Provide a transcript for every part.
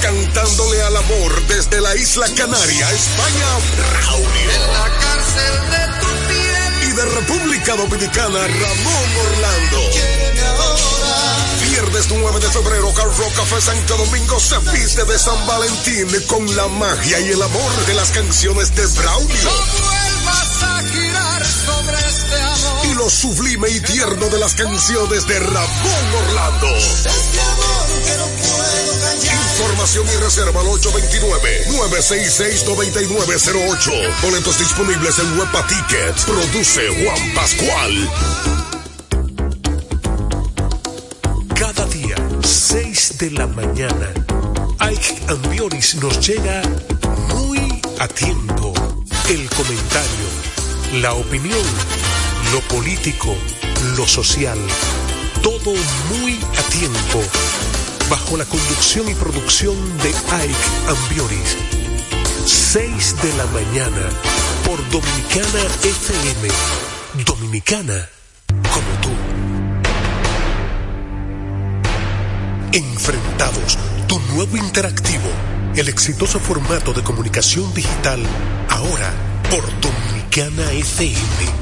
cantándole al amor desde la isla Canaria, España, Braulio. En la cárcel de tu piel. Y de República Dominicana, Ramón Orlando. Ahora. Viernes 9 de febrero, Hard Rock Café Santo Domingo se viste de San Valentín con la magia y el amor de las canciones de Braulio. No vuelvas a girar sobre este amor. y lo sublime y tierno de las canciones de Ramón Orlando. Este amor que no puedo. Información y reserva al 829-966-9908. Boletos disponibles en Huepa Tickets. Produce Juan Pascual. Cada día, 6 de la mañana, Ike Ambioris nos llega muy a tiempo. El comentario, la opinión, lo político, lo social, todo muy a tiempo. Bajo la conducción y producción de Ike Ambioris. 6 de la mañana, por Dominicana FM. Dominicana, como tú. Enfrentados, tu nuevo interactivo, el exitoso formato de comunicación digital, ahora por Dominicana FM.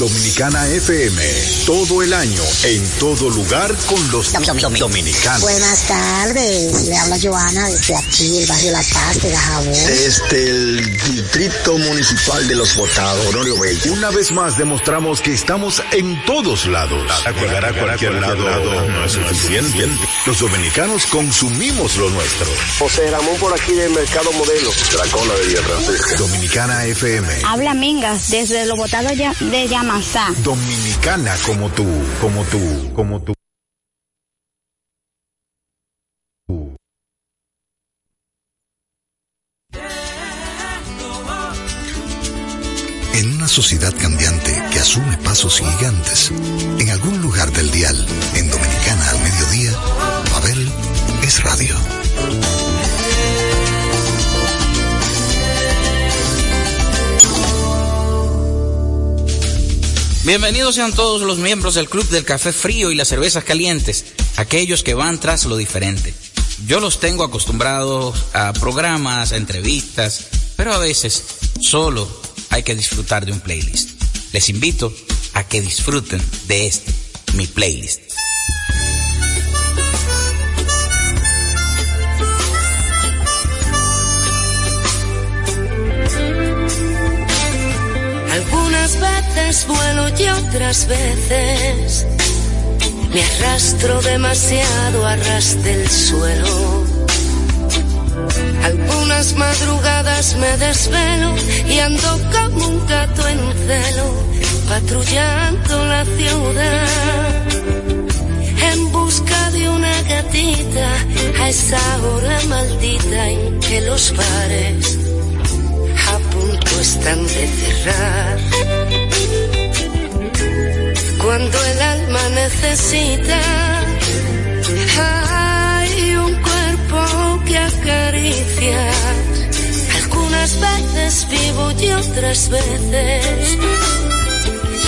Dominicana FM, todo el año, en todo lugar con los dominicanos. Buenas tardes, le habla Joana desde aquí, el barrio La Paz de Gajabón. Desde el Distrito Municipal de Los Botados, Honorio Bello. Una vez más demostramos que estamos en todos lados. Llegar a cualquier lado no es suficiente. Los dominicanos consumimos lo nuestro. José Ramón por aquí del Mercado Modelo. La cola de Villa. Dominicana FM. Habla Mingas desde Los Botados de Dominicana como tú, como tú, como tú. En una sociedad cambiante que asume pasos gigantes, en algún lugar del dial, en Dominicana al mediodía, Babel es radio. Bienvenidos sean todos los miembros del Club del Café Frío y las Cervezas Calientes, aquellos que van tras lo diferente. Yo los tengo acostumbrados a programas, entrevistas, pero a veces solo hay que disfrutar de un playlist. Les invito a que disfruten de este, mi playlist. Veces vuelo y otras veces me arrastro demasiado a ras del suelo. Algunas madrugadas me desvelo y ando como un gato en celo, patrullando la ciudad. En busca de una gatita a esa hora maldita en que los bares a punto están de cerrar. Cuando el alma necesita, hay un cuerpo que acariciar. Algunas veces vivo y otras veces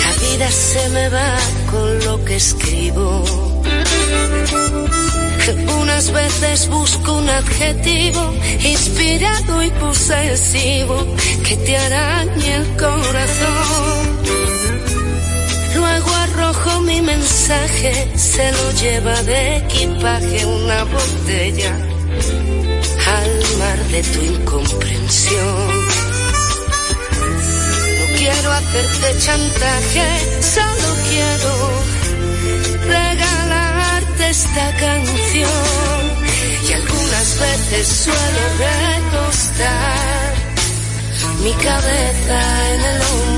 la vida se me va con lo que escribo. Algunas veces busco un adjetivo inspirado y posesivo que te arañe el corazón. Arrojo mi mensaje, se lo lleva de equipaje una botella al mar de tu incomprensión. No quiero hacerte chantaje, solo quiero regalarte esta canción. Y algunas veces suelo recostar mi cabeza en el hombro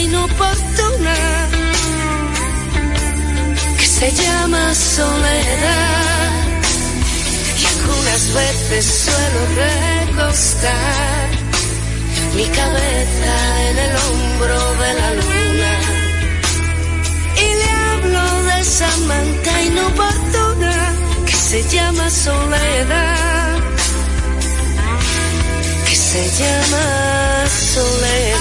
inoportuna que se llama soledad. Y algunas veces suelo recostar mi cabeza en el hombro de la luna y le hablo de esa manta inoportuna que se llama soledad que se llama soledad.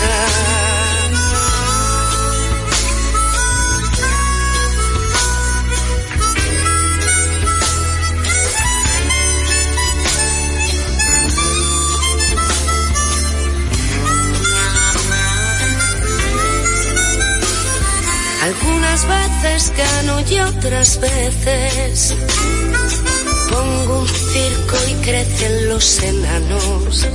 Veces gano y otras veces pongo un circo y crecen los enanos.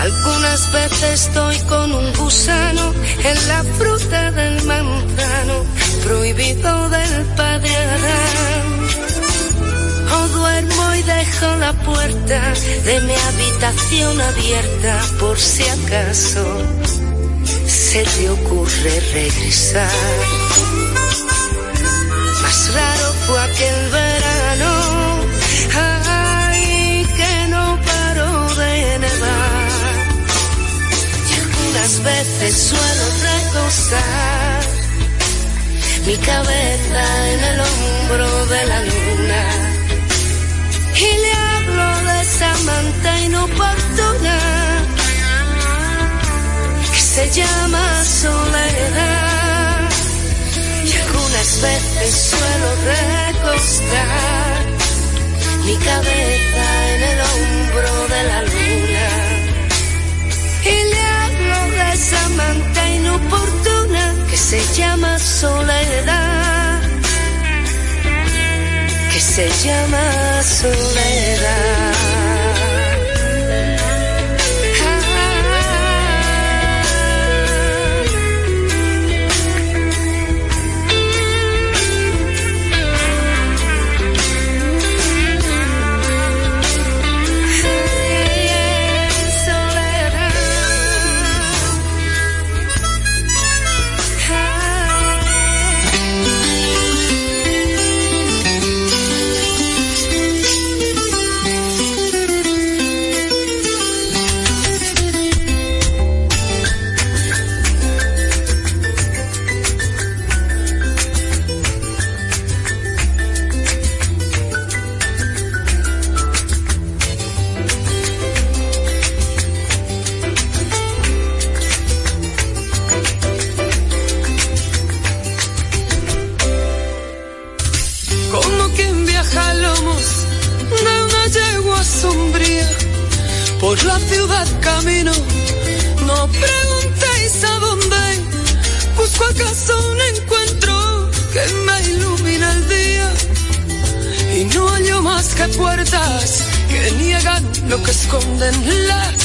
Algunas veces estoy con un gusano en la fruta del manzano, prohibido del padre Adán. O duermo y dejo la puerta de mi habitación abierta por si acaso se te ocurre regresar. Más raro fue aquel verano, ay, que no paró de nevar. Y algunas veces suelo recostar mi cabeza en el hombro de la luna. Y le hablo de esa manta inoportuna se llama soledad. Y algunas veces suelo recostar mi cabeza en el hombro de la luna. Y le hablo de esa manta inoportuna que se llama soledad. Que se llama soledad. No preguntéis a dónde, busco acaso un encuentro que me ilumina el día. Y no hallo más que puertas que niegan lo que esconden las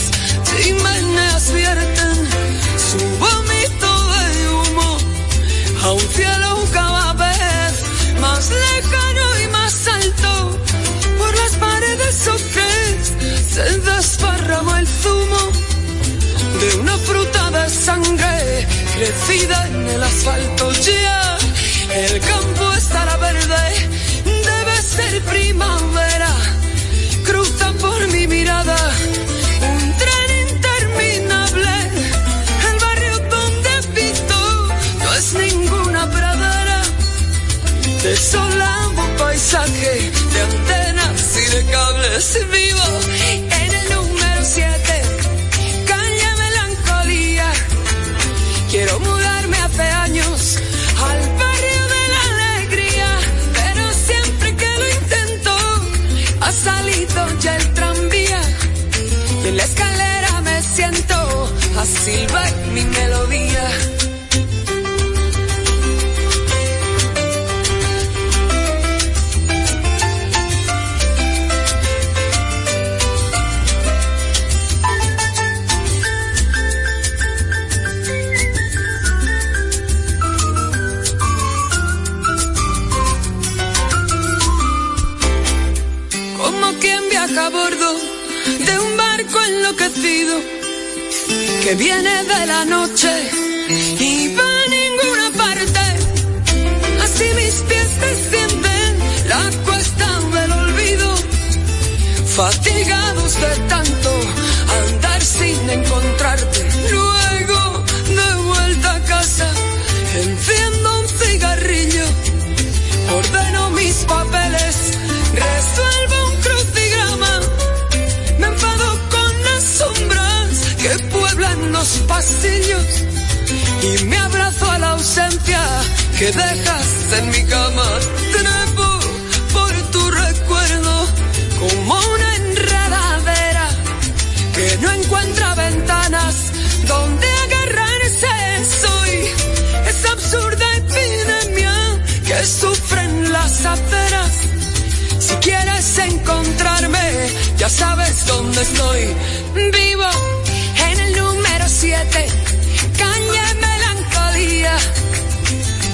chimeneas vierten su vómito de humo a un cielo cada vez más lejano. fruta de sangre crecida en el asfalto ya. El campo estará verde, debe ser prima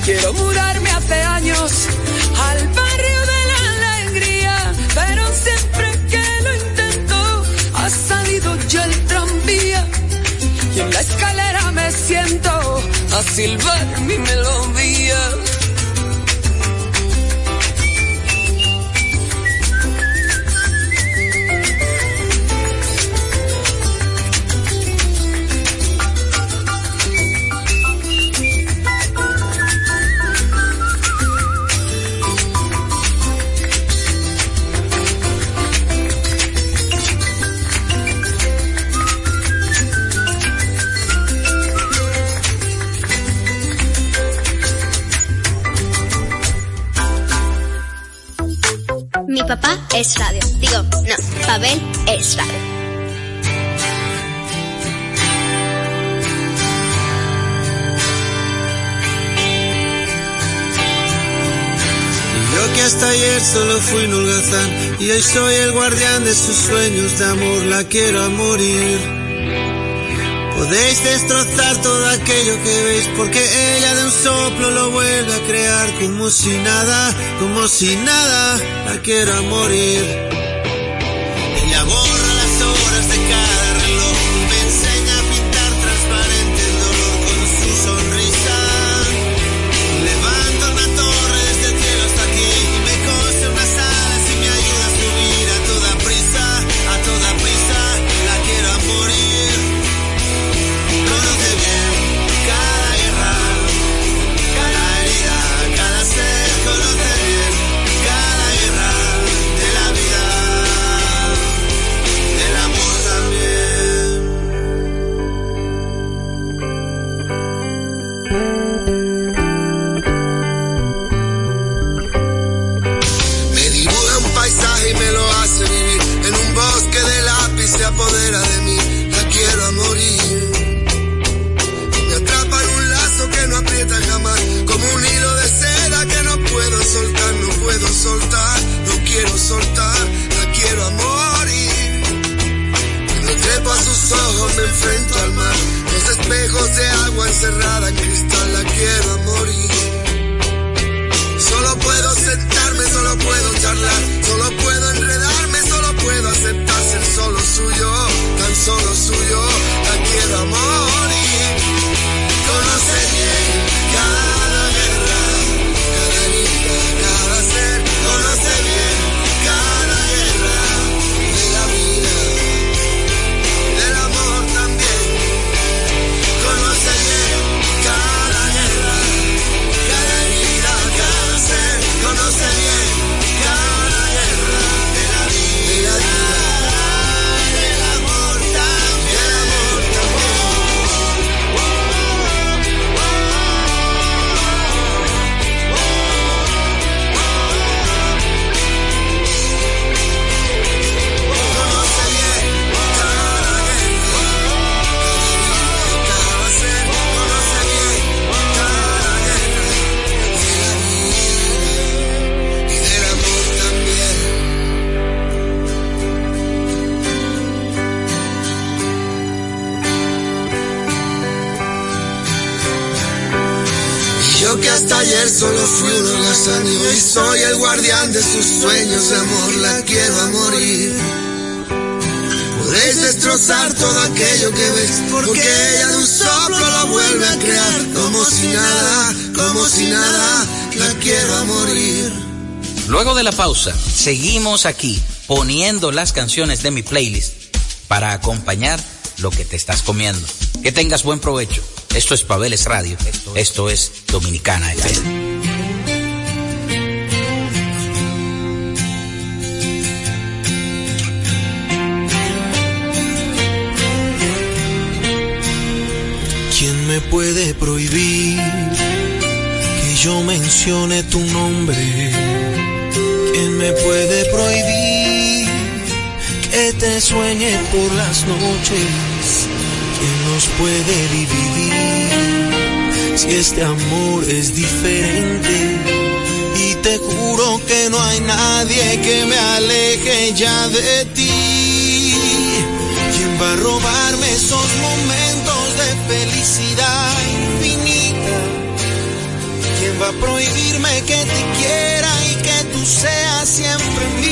Quiero mudarme hace años al barrio de la alegría, pero siempre que lo intento ha salido ya el tranvía y en la escalera me siento a silbar mi melodía. papá es radio. Digo, no, Pavel es radio. Yo que hasta ayer solo fui un holgazán y hoy soy el guardián de sus sueños de amor, la quiero a morir. Podéis destrozar todo aquello que veis porque ella de un soplo lo vuelve a crear como si nada, como si nada, la quiero a morir. Me dibuja un paisaje y me lo hace vivir. En un bosque de lápiz se apodera de mí. La quiero a morir. Me atrapa en un lazo que no aprieta jamás. Como un hilo de seda que no puedo soltar, no puedo soltar, no quiero soltar. La quiero a morir. Cuando trepo a sus ojos me enfrento al mar. Espejos de agua encerrada en cristal. La quiero morir. Solo puedo sentarme, solo puedo charlar, solo puedo enredarme, solo puedo aceptar ser solo suyo, tan solo suyo, la quiero morir. Conoce bien cada hasta ayer solo fui un holgazán y soy el guardián de sus sueños amor, la quiero a morir. Podéis destrozar todo aquello que ves, porque ella de un soplo lo vuelve a crear, como si nada, como si nada, la quiero a morir. Luego de la pausa, seguimos aquí poniendo las canciones de mi playlist para acompañar lo que te estás comiendo. Que tengas buen provecho. Esto es Pabeles Radio. Esto es Dominicana FM. ¿Quién me puede prohibir que yo mencione tu nombre? ¿Quién me puede prohibir que te sueñe por las noches? ¿Quién nos puede dividir si este amor es diferente? Y te juro que no hay nadie que me aleje ya de ti. ¿Quién va a robarme esos momentos de felicidad infinita? ¿Quién va a prohibirme que te quiera y que tú seas siempre mía?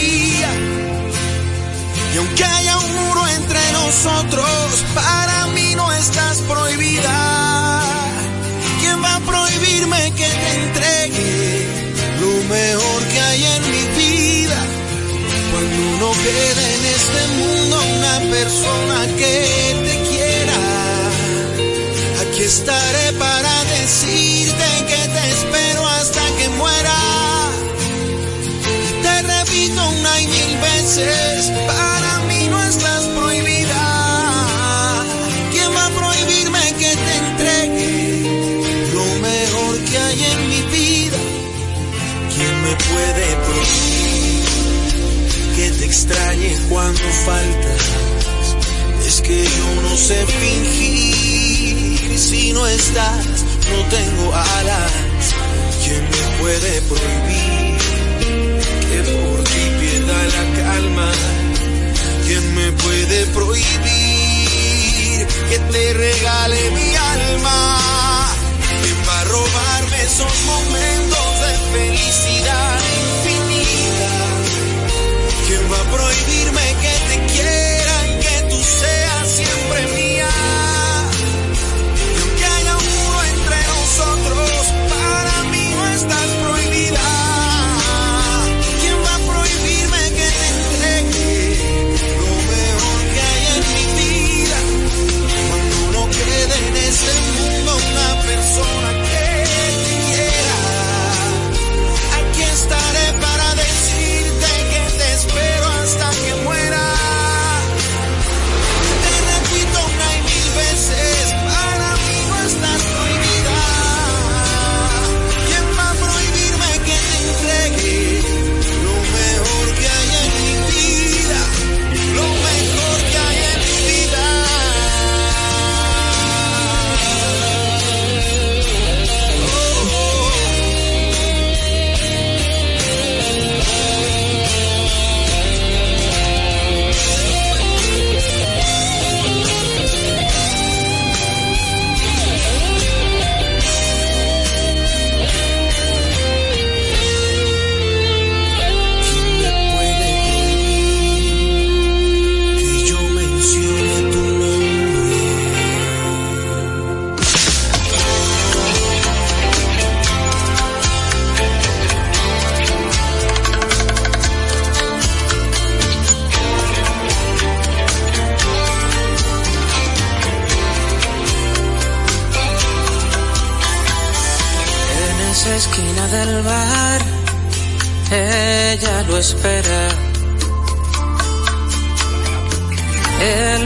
Y aunque haya un muro entre nosotros, para mí no estás prohibida. ¿Quién va a prohibirme que te entregue lo mejor que hay en mi vida? Cuando no quede en este mundo una persona que te quiera, aquí estaré para decirte que te espero hasta que muera. Y te repito una y mil veces, que te extrañe cuando faltas? Es que yo no sé fingir, si no estás, no tengo alas. ¿Quién me puede prohibir que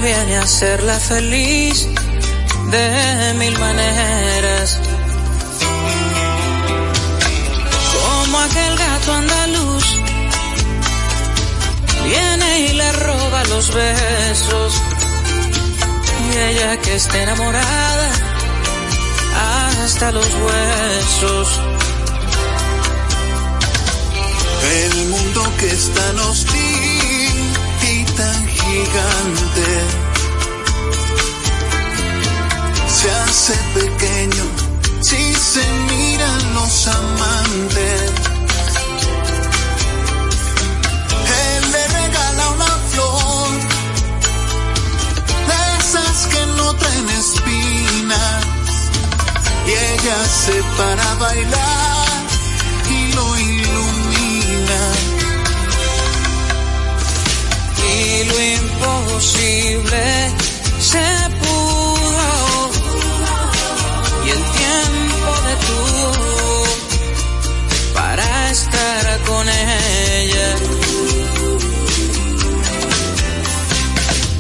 Viene a hacerla feliz de mil maneras. Como aquel gato andaluz, viene y le roba los besos. Y ella que está enamorada, hasta los huesos. El mundo que es tan hostil y gigante se hace pequeño si se miran los amantes. Él le regala una flor de esas que no traen espinas y ella se para bailar y lo ilumina. y lo imposible. Se pudo. Y el tiempo detuvo para estar con ella.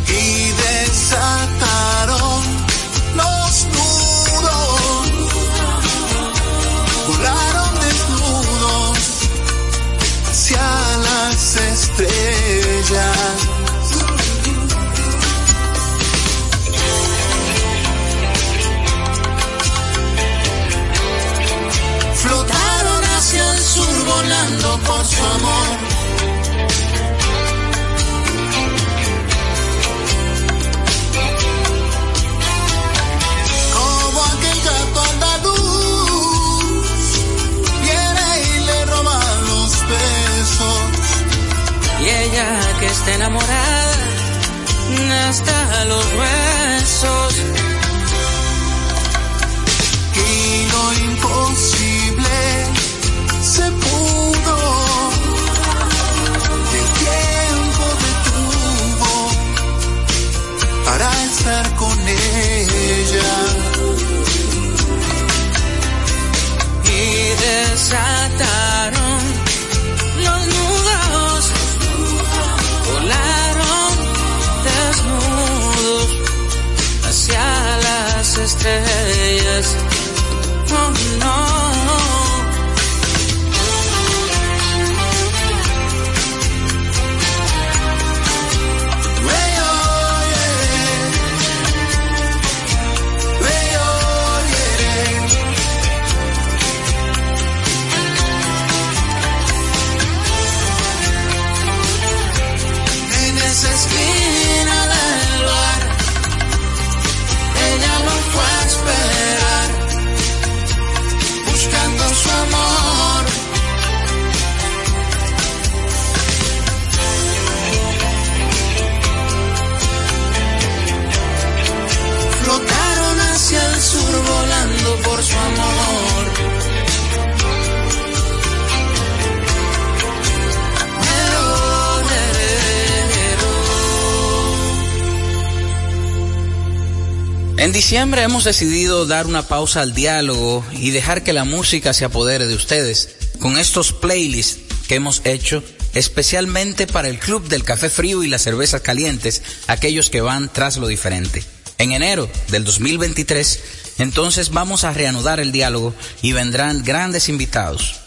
Y desataron los nudos, volaron desnudos hacia las estrellas. Por su amor. como aquel gato andaluz viene y le roba los besos y ella que está enamorada hasta los huesos En diciembre hemos decidido dar una pausa al diálogo y dejar que la música se apodere de ustedes con estos playlists que hemos hecho especialmente para el Club del Café Frío y las Cervezas Calientes, aquellos que van tras lo diferente. En enero del 2023, entonces vamos a reanudar el diálogo y vendrán grandes invitados.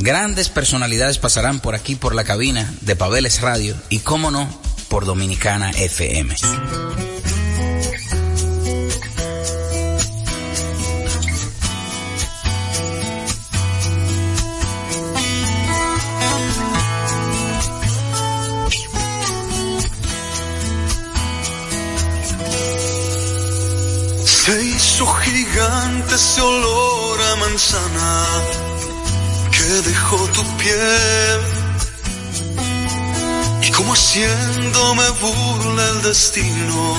Grandes personalidades pasarán por aquí por la cabina de Pabeles Radio y, cómo no, por Dominicana FM. Gigante ese olor a manzana que dejó tu piel. Y como haciéndome burla el destino,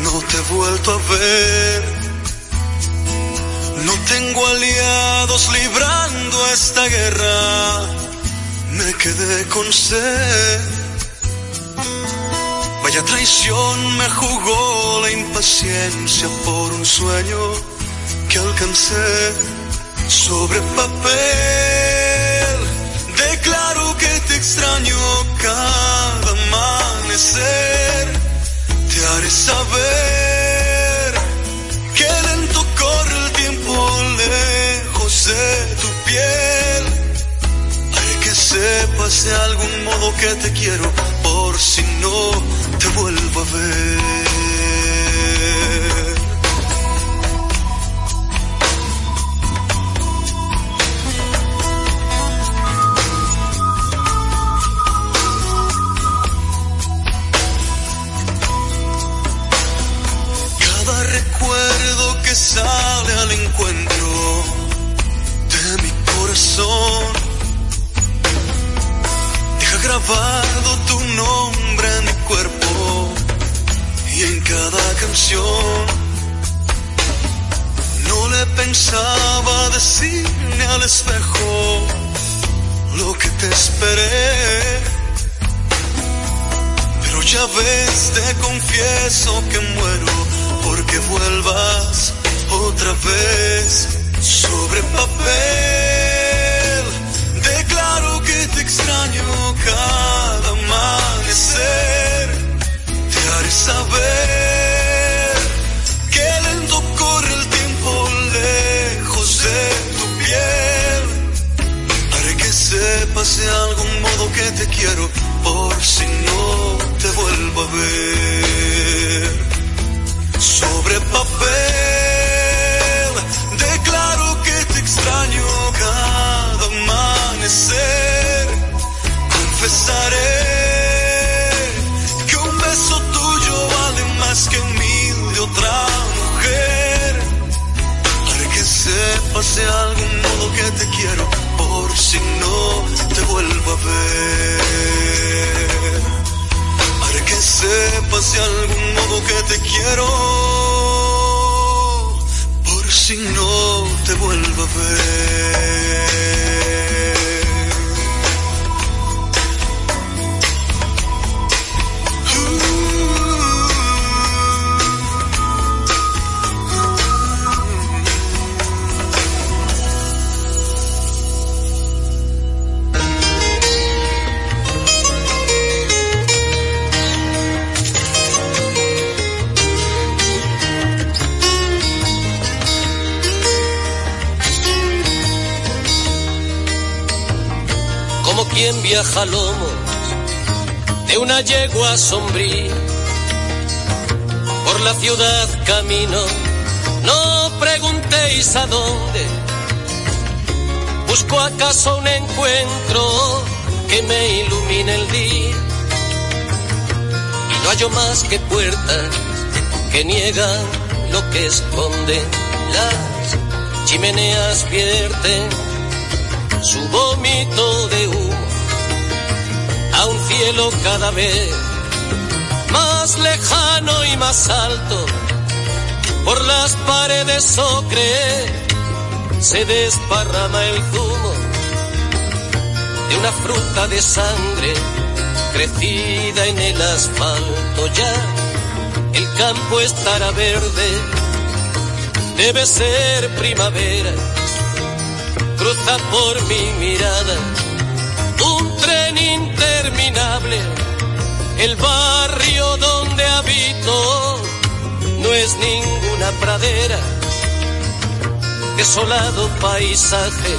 no te he vuelto a ver. No tengo aliados librando esta guerra, me quedé con sed. Vaya traición me jugó la impaciencia por un sueño que alcancé sobre papel. Declaro que te extraño cada amanecer. Te haré saber que lento corre el tiempo lejos de tu piel. Haré que sepas de algún modo que te quiero por si no te vuelvo a ver. Encuentro de mi corazón deja grabado tu nombre en mi cuerpo y en cada canción. No le pensaba decirme al espejo lo que te esperé. Pero ya ves, te confieso que muero porque vuelvas otra vez sobre papel. Declaro que te extraño cada amanecer. Te haré saber que lento corre el tiempo lejos de tu piel. Haré que sepas de algún modo que te quiero por si no te vuelvo a ver. Sobre papel Confesaré que un beso tuyo vale más que mil de otra mujer. Haré que sepas de algún modo que te quiero por si no te vuelvo a ver. Haré que sepas de algún modo que te quiero por si no te vuelvo a ver. Viaja de una yegua sombría. Por la ciudad camino, no preguntéis a dónde. Busco acaso un encuentro que me ilumine el día. Y no hallo más que puertas que niegan lo que esconden. Las chimeneas vierten su vómito cielo cada vez más lejano y más alto, Por las paredes ocre se desparrama el zumo de una fruta de sangre crecida en el asfalto ya. El campo estará verde, debe ser primavera. Cruza por mi mirada interminable. El barrio donde habito no es ninguna pradera. Desolado paisaje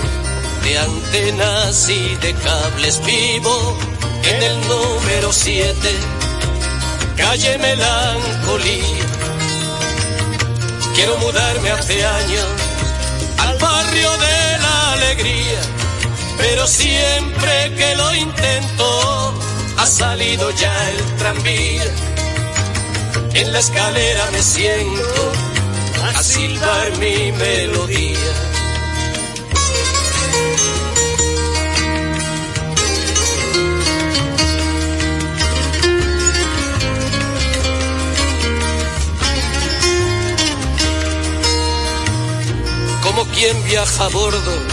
de antenas y de cables vivo en el número 7, calle Melancolía. Quiero mudarme hace años al barrio de la alegría, pero siempre que lo intento ha salido ya el tranvía. En la escalera me siento a silbar mi melodía. como quien viaja a bordo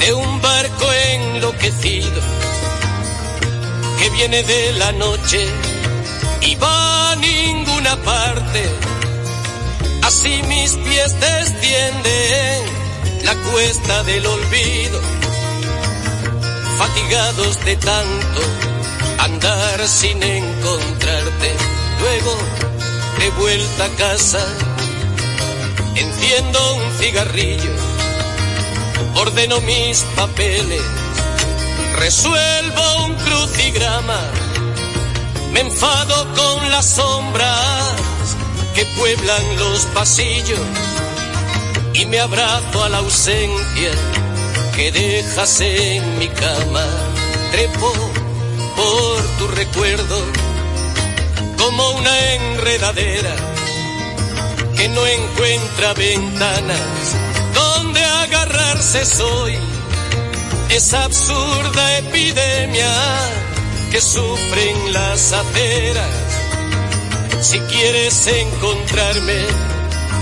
de un barco enloquecido que viene de la noche y va a ninguna parte. Así mis pies descienden la cuesta del olvido, fatigados de tanto andar sin encontrarte. Luego de vuelta a casa Enciendo un cigarrillo, ordeno mis papeles, resuelvo un crucigrama, me enfado con las sombras que pueblan los pasillos y me abrazo a la ausencia que dejas en mi cama. Trepo por tu recuerdo como una enredadera que no encuentra ventanas agarrarse soy. Esa absurda epidemia que sufren las aceras. Si quieres encontrarme,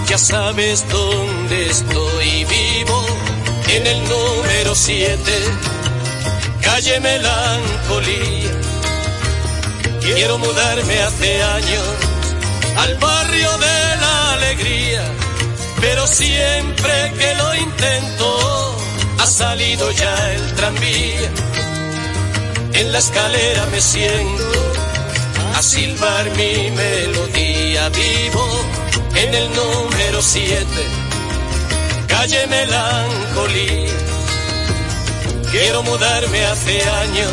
ya sabes dónde estoy vivo. En el número 7, calle Melancolía. Quiero mudarme hace años al barrio de la alegría, pero siempre que lo intento ha salido ya el tranvía. En la escalera me siento a silbar mi melodía vivo en el número 7, calle Melancolía. Quiero mudarme hace años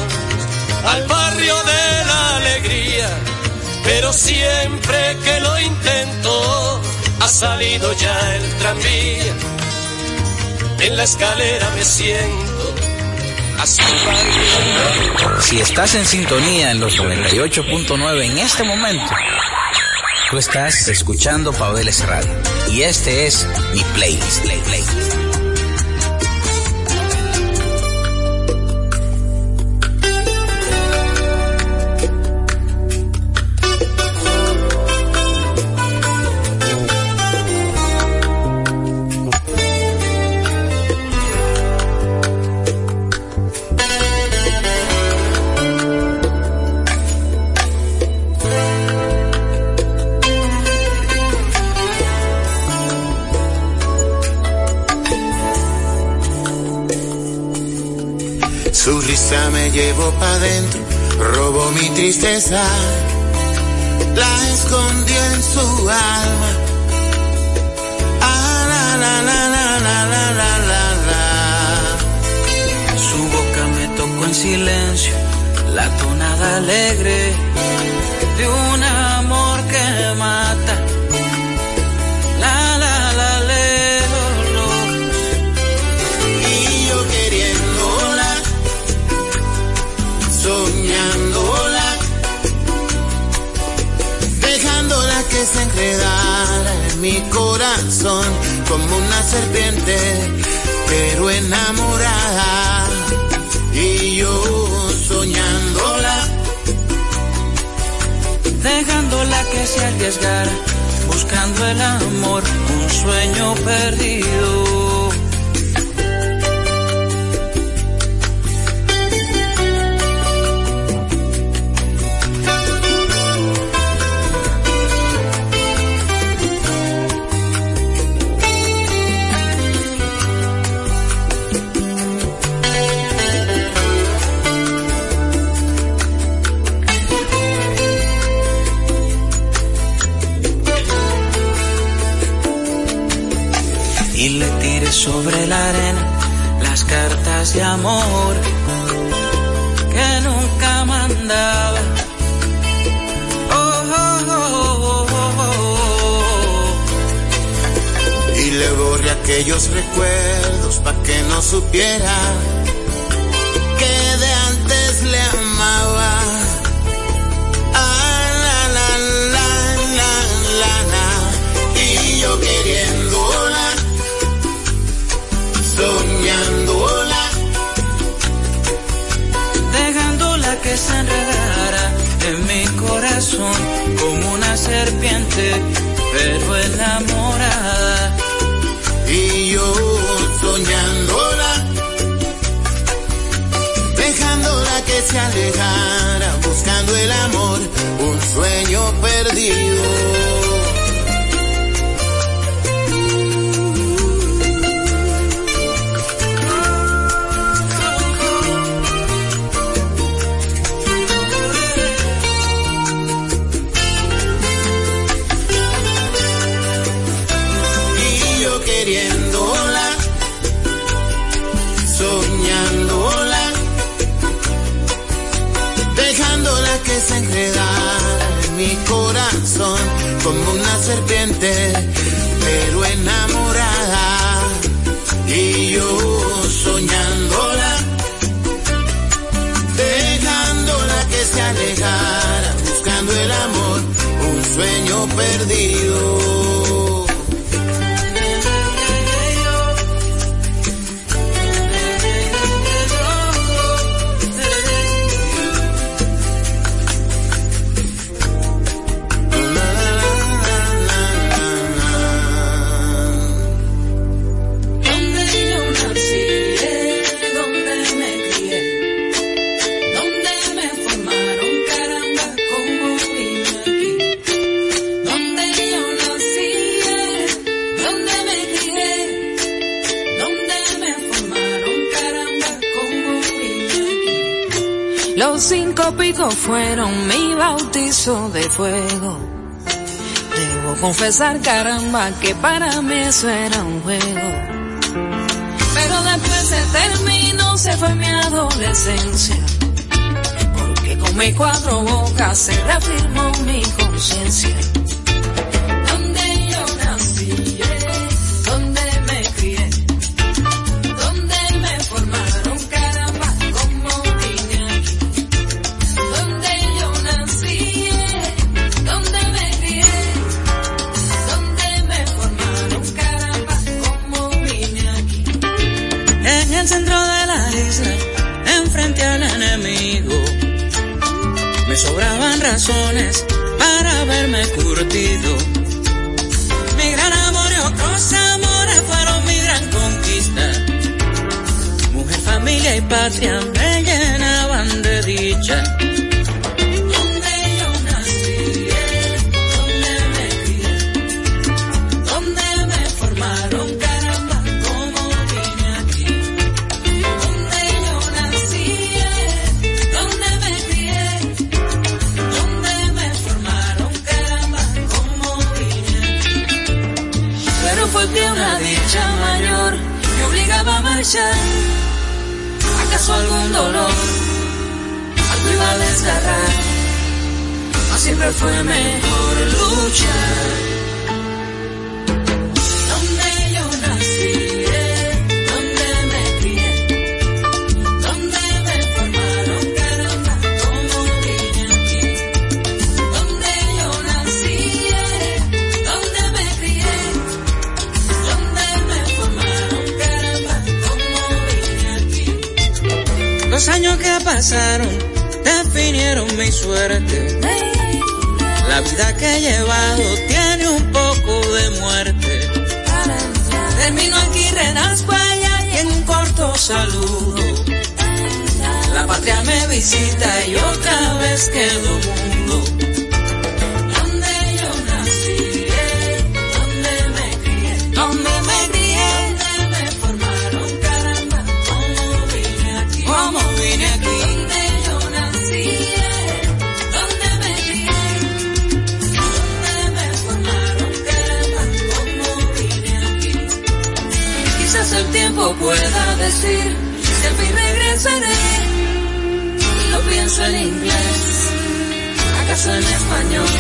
al barrio de la alegría pero siempre que lo intento ha salido ya el tranvía. En la escalera me siento así. Si estás en sintonía en los 98.9 en este momento, tú estás escuchando Paudeles Radio y este es mi playlist. Play, playlist. Su risa me llevó pa' dentro, robó mi tristeza, la escondí en su alma. Ah, la, la, la, la, la, la, la, la. Su boca me tocó en silencio, la tonada alegre de un enredara en mi corazón como una serpiente, pero enamorada. Y yo soñándola, dejándola que se arriesgara buscando el amor, un sueño perdido. De amor que nunca mandaba. Oh, oh. Y le borré aquellos recuerdos pa' que no supiera serpiente, pero enamorada. y yo soñándola, dejándola que se alejara, buscando el amor, un sueño perdido. Sueño perdido. Los cinco picos fueron mi bautizo de fuego. Debo confesar, caramba, que para mí eso era un juego. Pero después se terminó, se fue mi adolescencia. Porque con mis cuatro bocas se reafirmó mi conciencia. Sobraban razones para verme curtido. Mi gran amor y otros amores fueron mi gran conquista. Mujer, familia y patria me llenaban de dicha. ¿Acaso algún dolor? Algo iba a desgarrar. Mas siempre fue mejor luchar. Pasaron definieron mi suerte. La vida que he llevado tiene un poco de muerte. Termino aquí, renazco allá y en un corto saludo. La patria me visita y otra vez quedo mudo. Decir si al fin regresaré. Lo pienso en inglés, acaso en español.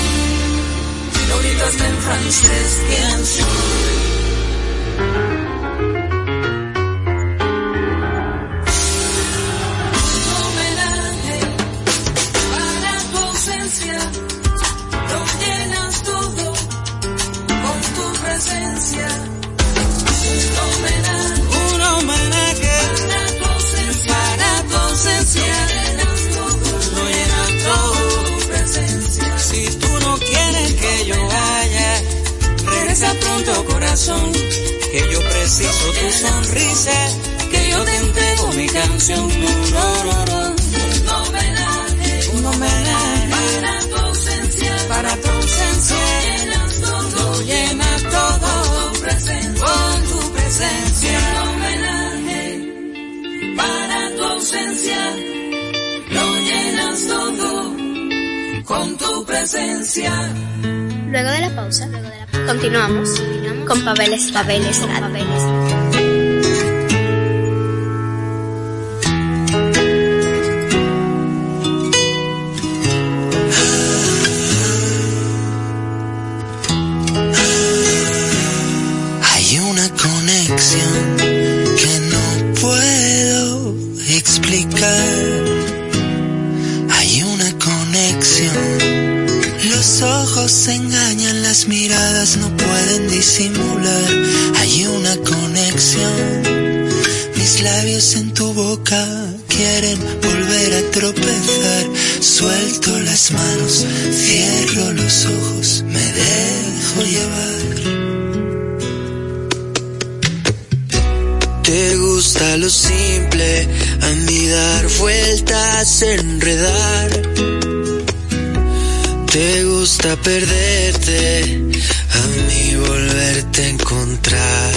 Lo grito hasta en francés, ¿quién soy? Un homenaje que yo preciso tu sonrisa, que yo te entrego mi canción. Un homenaje, para tu ausencia, para tu ausencia, lo llenas todo, con tu presencia. Un homenaje para tu ausencia, lo llenas todo con tu presencia. Luego de la pausa, continuamos, con papeles, papeles, papeles. Hay una conexión que no puedo explicar. Hay una conexión. Los ojos engañan, las miradas no pueden disimular. Hay una conexión. Mis labios en tu boca quieren volver a tropezar. Suelto las manos, cierro los ojos, me dejo llevar. Te gusta lo simple, a mí dar vueltas, enredar. Te gusta perderte, a mí volverte a encontrar.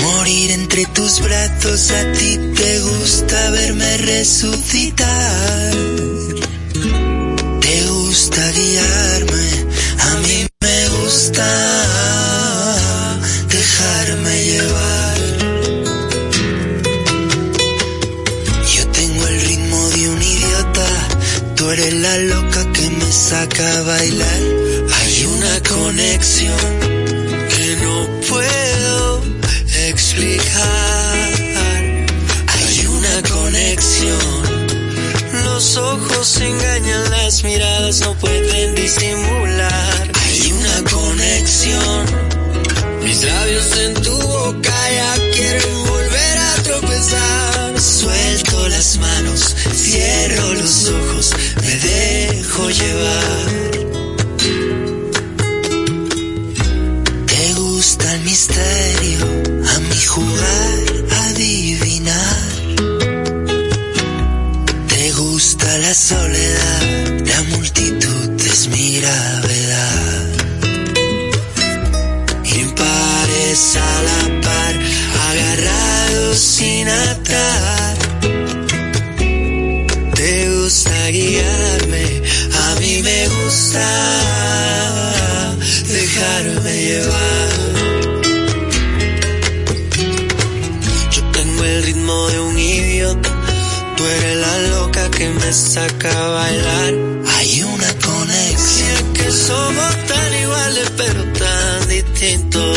Morir entre tus brazos, a ti te gusta verme resucitar. Te gusta guiarme, Hay una conexión que no puedo explicar. Hay una conexión. Los ojos engañan, las miradas no pueden disimular. Hay una conexión. Mis labios en tu boca ya quieren volver a tropezar. Suelto las manos, cierro los ojos, me dejo llevar. Te gusta el misterio, a mi jugar, adivinar. Te gusta la soledad, la multitud es mi gravedad. Impares a la par, agarrados sin atar. Guiarme, a mí me gusta dejarme llevar. Yo tengo el ritmo de un idiota, tú eres la loca que me saca a bailar. Hay una conexión que somos tan iguales pero tan distintos.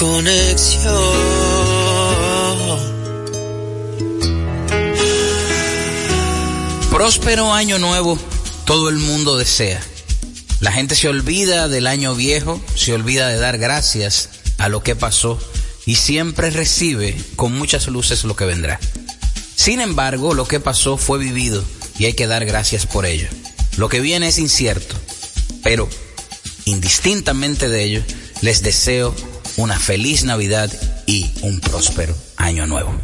Conexión. Próspero año nuevo, todo el mundo desea. La gente se olvida del año viejo, se olvida de dar gracias a lo que pasó y siempre recibe con muchas luces lo que vendrá. Sin embargo, lo que pasó fue vivido y hay que dar gracias por ello. Lo que viene es incierto, pero indistintamente de ello, les deseo una feliz Navidad y un próspero año nuevo.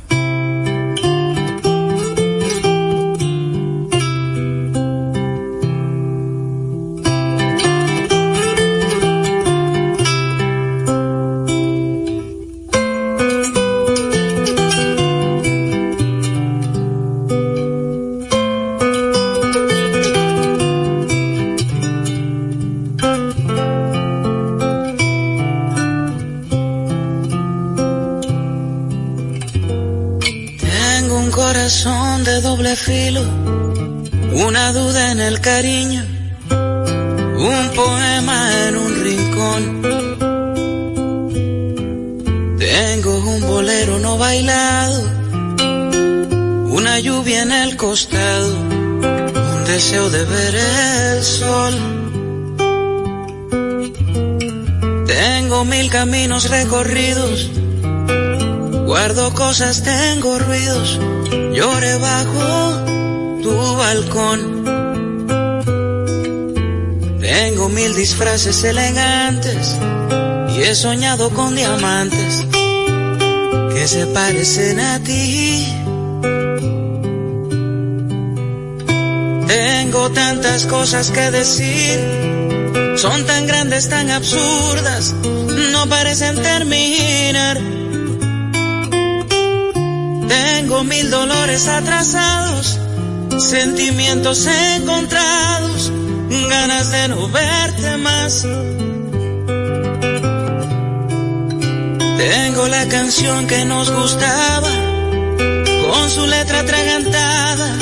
Un poema en un rincón. Tengo un bolero no bailado, una lluvia en el costado, un deseo de ver el sol. Tengo mil caminos recorridos, guardo cosas, tengo ruidos lloré bajo tu balcón. Tengo mil disfraces elegantes y he soñado con diamantes que se parecen a ti. Tengo tantas cosas que decir, son tan grandes, tan absurdas, no parecen terminar tengo mil dolores atrasados, sentimientos encontrados, ganas de no verte más. Tengo la canción que nos gustaba, con su letra atragantada,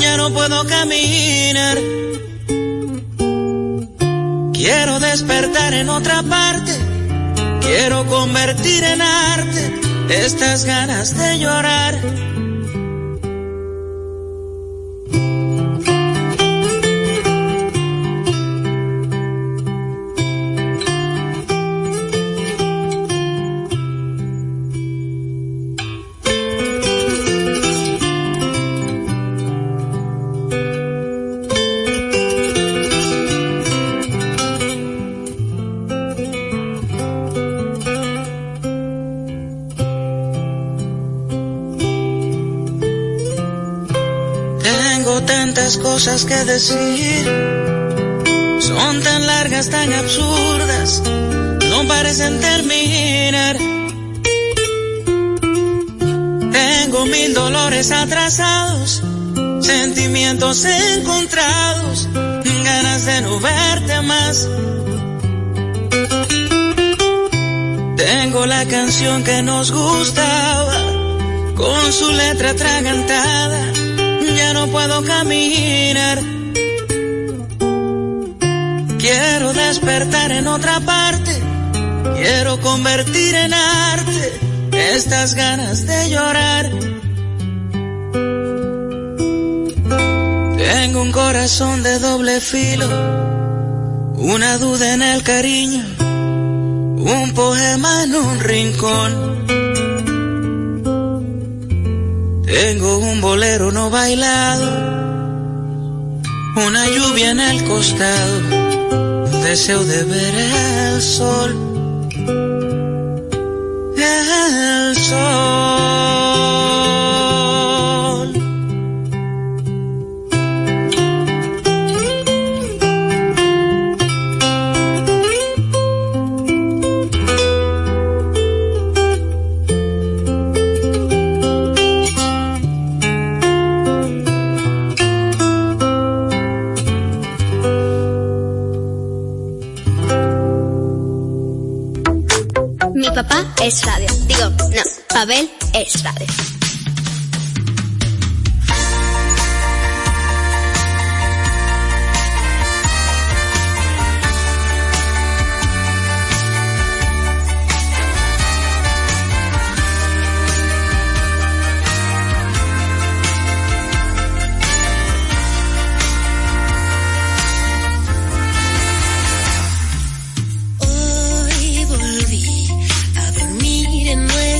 ya no puedo caminar. Quiero despertar en otra parte, quiero convertir en arte estas ganas de llorar. Que decir. Son tan largas, tan absurdas, no parecen terminar. Tengo mil dolores atrasados, sentimientos encontrados, ganas de no verte más. Tengo la canción que nos gustaba, con su letra atragantada ya no puedo caminar. Quiero despertar en otra parte, quiero convertir en arte estas ganas de llorar. Tengo un corazón de doble filo, una duda en el cariño, un poema en un rincón tengo un bolero no bailado, una lluvia en el costado, un deseo de ver el sol. El sol. Es radio. Digo, no, Pavel es radio.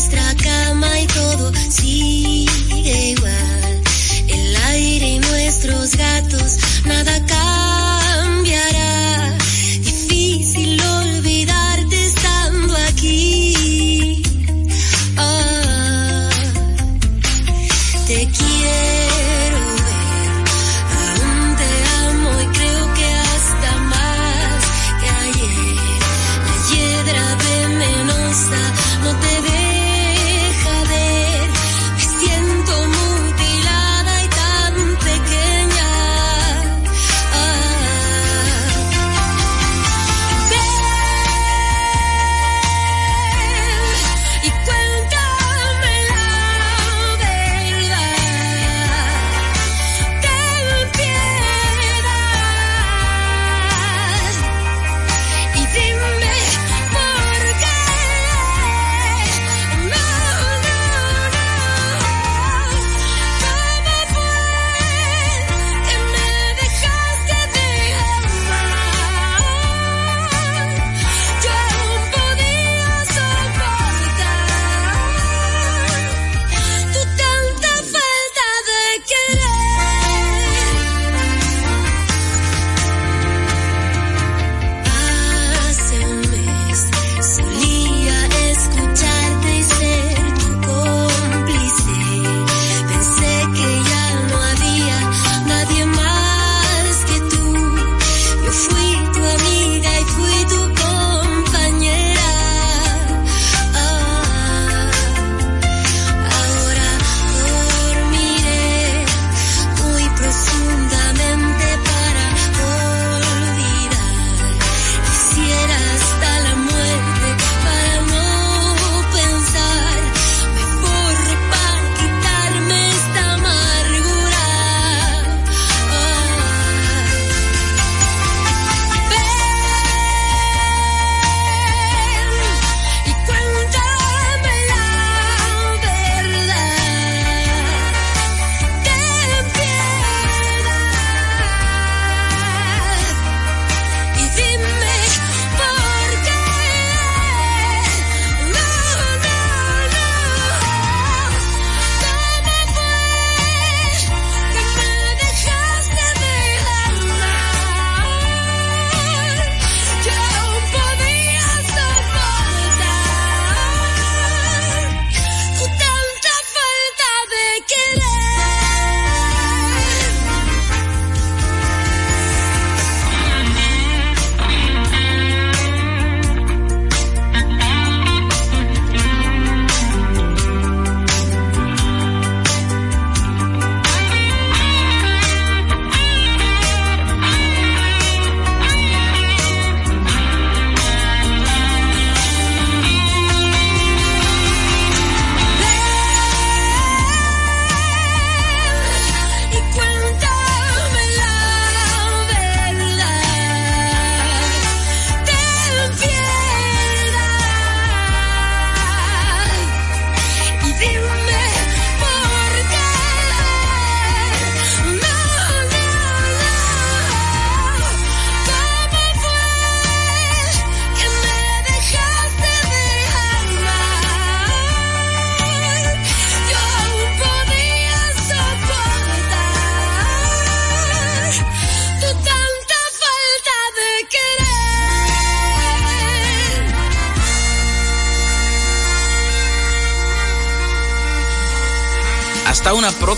nuestra cama y todo sigue igual. El aire y nuestros gatos, nada cambia.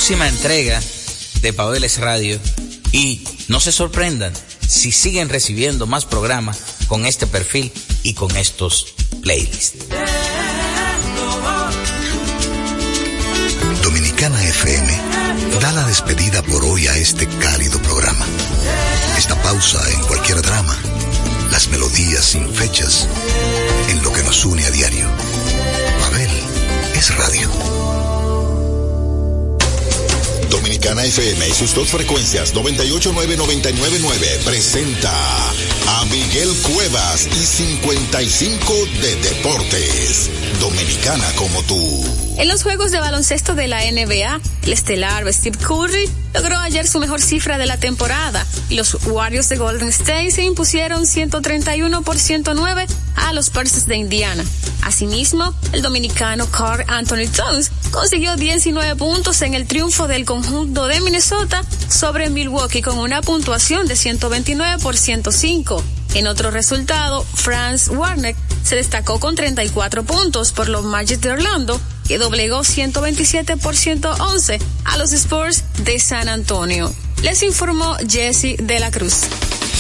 Próxima entrega de Pabeles Radio y no se sorprendan si siguen recibiendo más programas con este perfil y con estos playlists. Dominicana FM da la despedida por hoy a este cálido programa. Esta pausa en cualquier drama, las melodías sin fechas, en lo que nos une a diario. Pavel es radio. Dominicana FM y sus dos frecuencias 989-999 presenta a Miguel Cuevas y 55 de Deportes. Dominicana como tú. En los juegos de baloncesto de la NBA, el estelar Steve Curry logró ayer su mejor cifra de la temporada y los Warriors de Golden State se impusieron 131 por 109 a los Pacers de Indiana. Asimismo, el dominicano Carl Anthony Towns consiguió 19 puntos en el triunfo del conjunto de Minnesota sobre Milwaukee con una puntuación de 129 por 105. En otro resultado, Franz Warner se destacó con 34 puntos por los Magic de Orlando, que doblegó 127 por 111 a los Spurs de San Antonio. Les informó Jesse de la Cruz.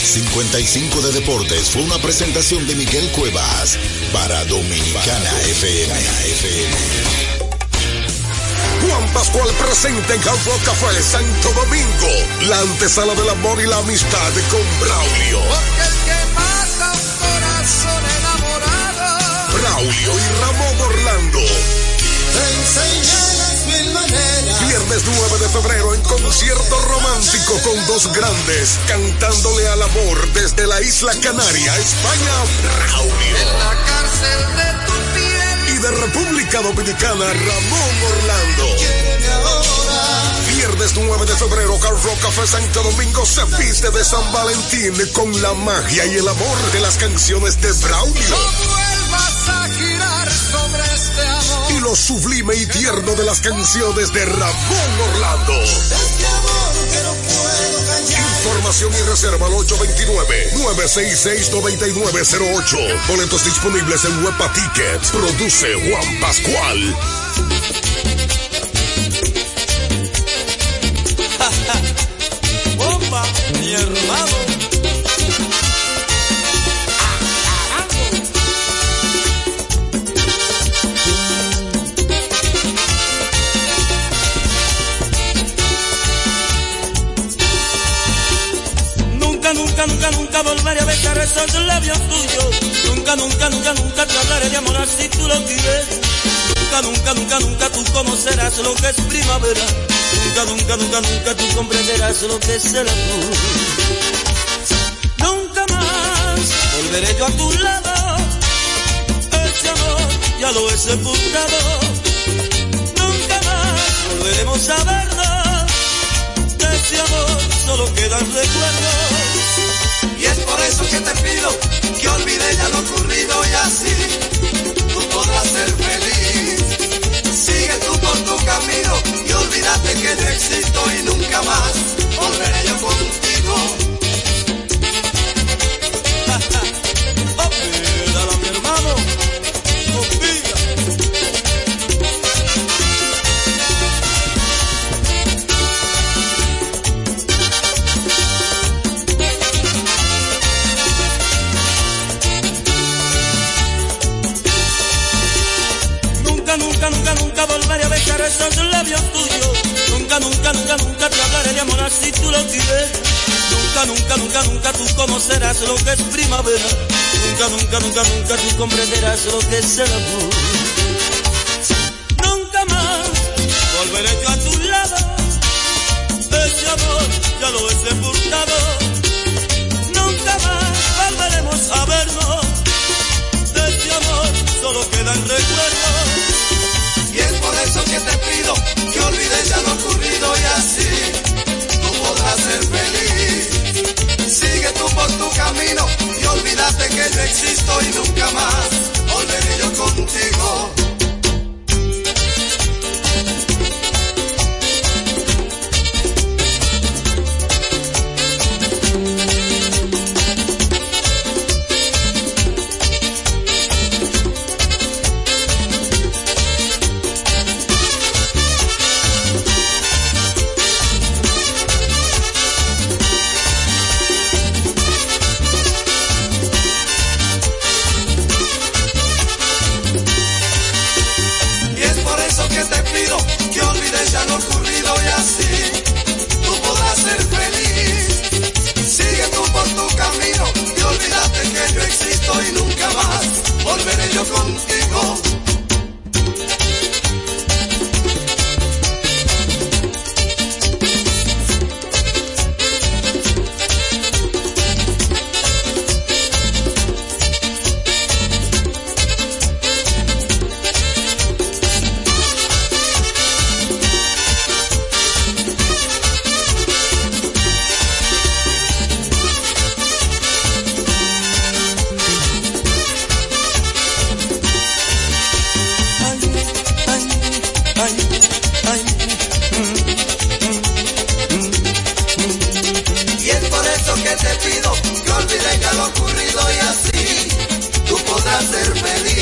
55 de Deportes fue una presentación de Miguel Cuevas para Dominicana FM. Juan Pascual presente en Hard Rock Café Santo Domingo, la antesala del amor y la amistad con Braulio. Corazón enamorado. Braulio y Ramón Orlando. Te mil maneras. Viernes 9 de febrero en concierto romántico con dos grandes cantándole al amor desde la isla Canaria, España, Braulio. En la cárcel de tu piel. Y de República Dominicana, Ramón Orlando. Viernes 9 de febrero, Car Rock Café Santo Domingo se viste de San Valentín con la magia y el amor de las canciones de Braulio. No vuelvas a girar sobre este amor. Y lo sublime y tierno de las canciones de Ramón Orlando. Este amor que no puedo callar. Información y reserva al 829-966-9908. Boletos disponibles en Huepa Tickets. Produce Juan Pascual. Hermano. Nunca, nunca, nunca, nunca volveré a besar esos labios tuyos. Nunca, nunca, nunca, nunca te hablaré de amor así tú lo quieres. Nunca, nunca, nunca, nunca tú conocerás lo que es primavera. Nunca, nunca, nunca, nunca tú comprenderás lo que es el amor. Nunca más volveré yo a tu lado. Ese amor ya lo he sepultado. Nunca más volveremos a vernos. De ese amor solo quedan recuerdos. Y es por eso que te pido que olvide ya lo ocurrido y así por tu camino y olvídate que yo existo y nunca más volveré yo contigo. Volveré a besar esos labios tuyos. Nunca, nunca, nunca, nunca te hablaré de amor así tú lo quieres. Nunca, nunca, nunca, nunca tú conocerás lo que es primavera. Nunca, nunca, nunca, nunca tú comprenderás lo que es el amor. Nunca más volveré yo a tu lado. Ese amor ya lo he sepultado. Nunca más volveremos a vernos. De ese amor solo quedan recuerdos. Eso que te pido que olvides ya lo ocurrido y así tú podrás ser feliz. Sigue tú por tu camino y olvídate que yo existo y nunca más volveré yo contigo.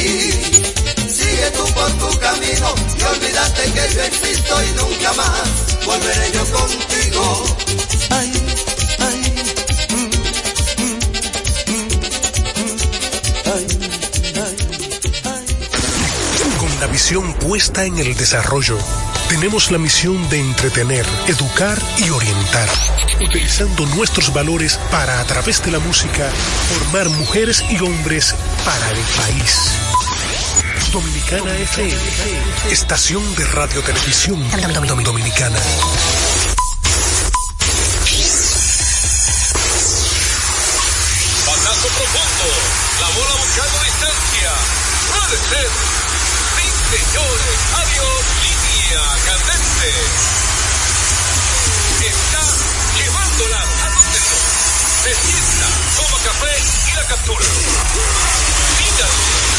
Sigue tú por tu camino y olvídate que yo existo y nunca más volveré yo contigo. Ay, ay. Con la visión puesta en el desarrollo, tenemos la misión de entretener, educar y orientar, utilizando nuestros valores para, a través de la música, formar mujeres y hombres para el país. Dominicana FM, estación de radio televisión dominicana. Batazo profundo. La bola buscando distancia. Puede. Sí, señores. Adiós. Línea candente. Está llevándola a donde no. Se toma café y la captura.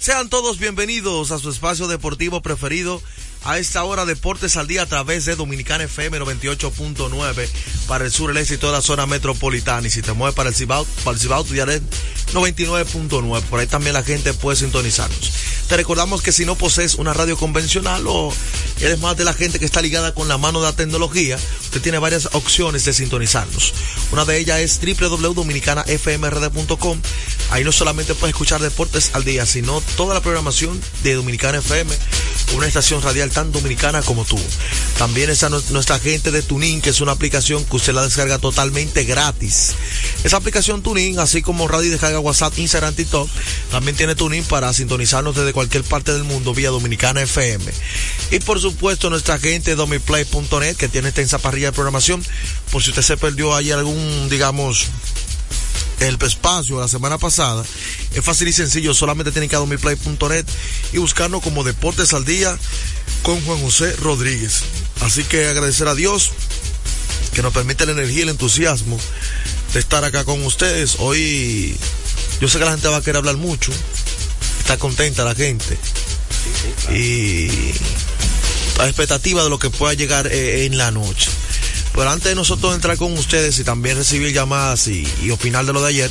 Sean todos bienvenidos a su espacio deportivo preferido a esta hora Deportes al Día a través de Dominicana FM 98.9 para el sur, el este y toda la zona metropolitana y si te mueves para el Cibao, para el Cibao, tu Yaret 99.9, por ahí también la gente puede sintonizarnos. Te recordamos que si no posees una radio convencional o eres más de la gente que está ligada con la mano de la tecnología, usted tiene varias opciones de sintonizarnos. Una de ellas es www.dominicanafmrd.com. Ahí no solamente puedes escuchar deportes al día, sino toda la programación de Dominicana FM, una estación radial tan dominicana como tú. También está nu- nuestra gente de Tuning, que es una aplicación que usted la descarga totalmente gratis. Esa aplicación Tuning, así como radio descarga WhatsApp, Instagram, TikTok, también tiene Tuning para sintonizarnos desde cualquier parte del mundo vía Dominicana FM. Y por supuesto nuestra gente domiplay.net, que tiene extensa parrilla de programación, por si usted se perdió ahí algún, digamos, el espacio la semana pasada. Es fácil y sencillo, solamente tienen que ir a domiplay.net y buscarnos como Deportes al Día con Juan José Rodríguez. Así que agradecer a Dios que nos permite la energía y el entusiasmo de estar acá con ustedes. Hoy yo sé que la gente va a querer hablar mucho, está contenta la gente y a expectativa de lo que pueda llegar eh, en la noche. Pero antes de nosotros entrar con ustedes y también recibir llamadas y, y opinar de lo de ayer,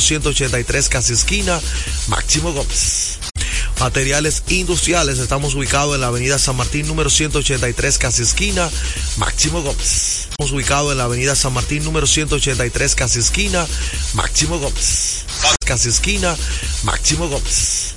183, casi esquina, Máximo Gómez. Materiales industriales, estamos ubicados en la avenida San Martín número 183, casi esquina, Máximo Gómez. Estamos ubicados en la avenida San Martín número 183, casi esquina, Máximo Gómez. Casi esquina, Máximo Gómez.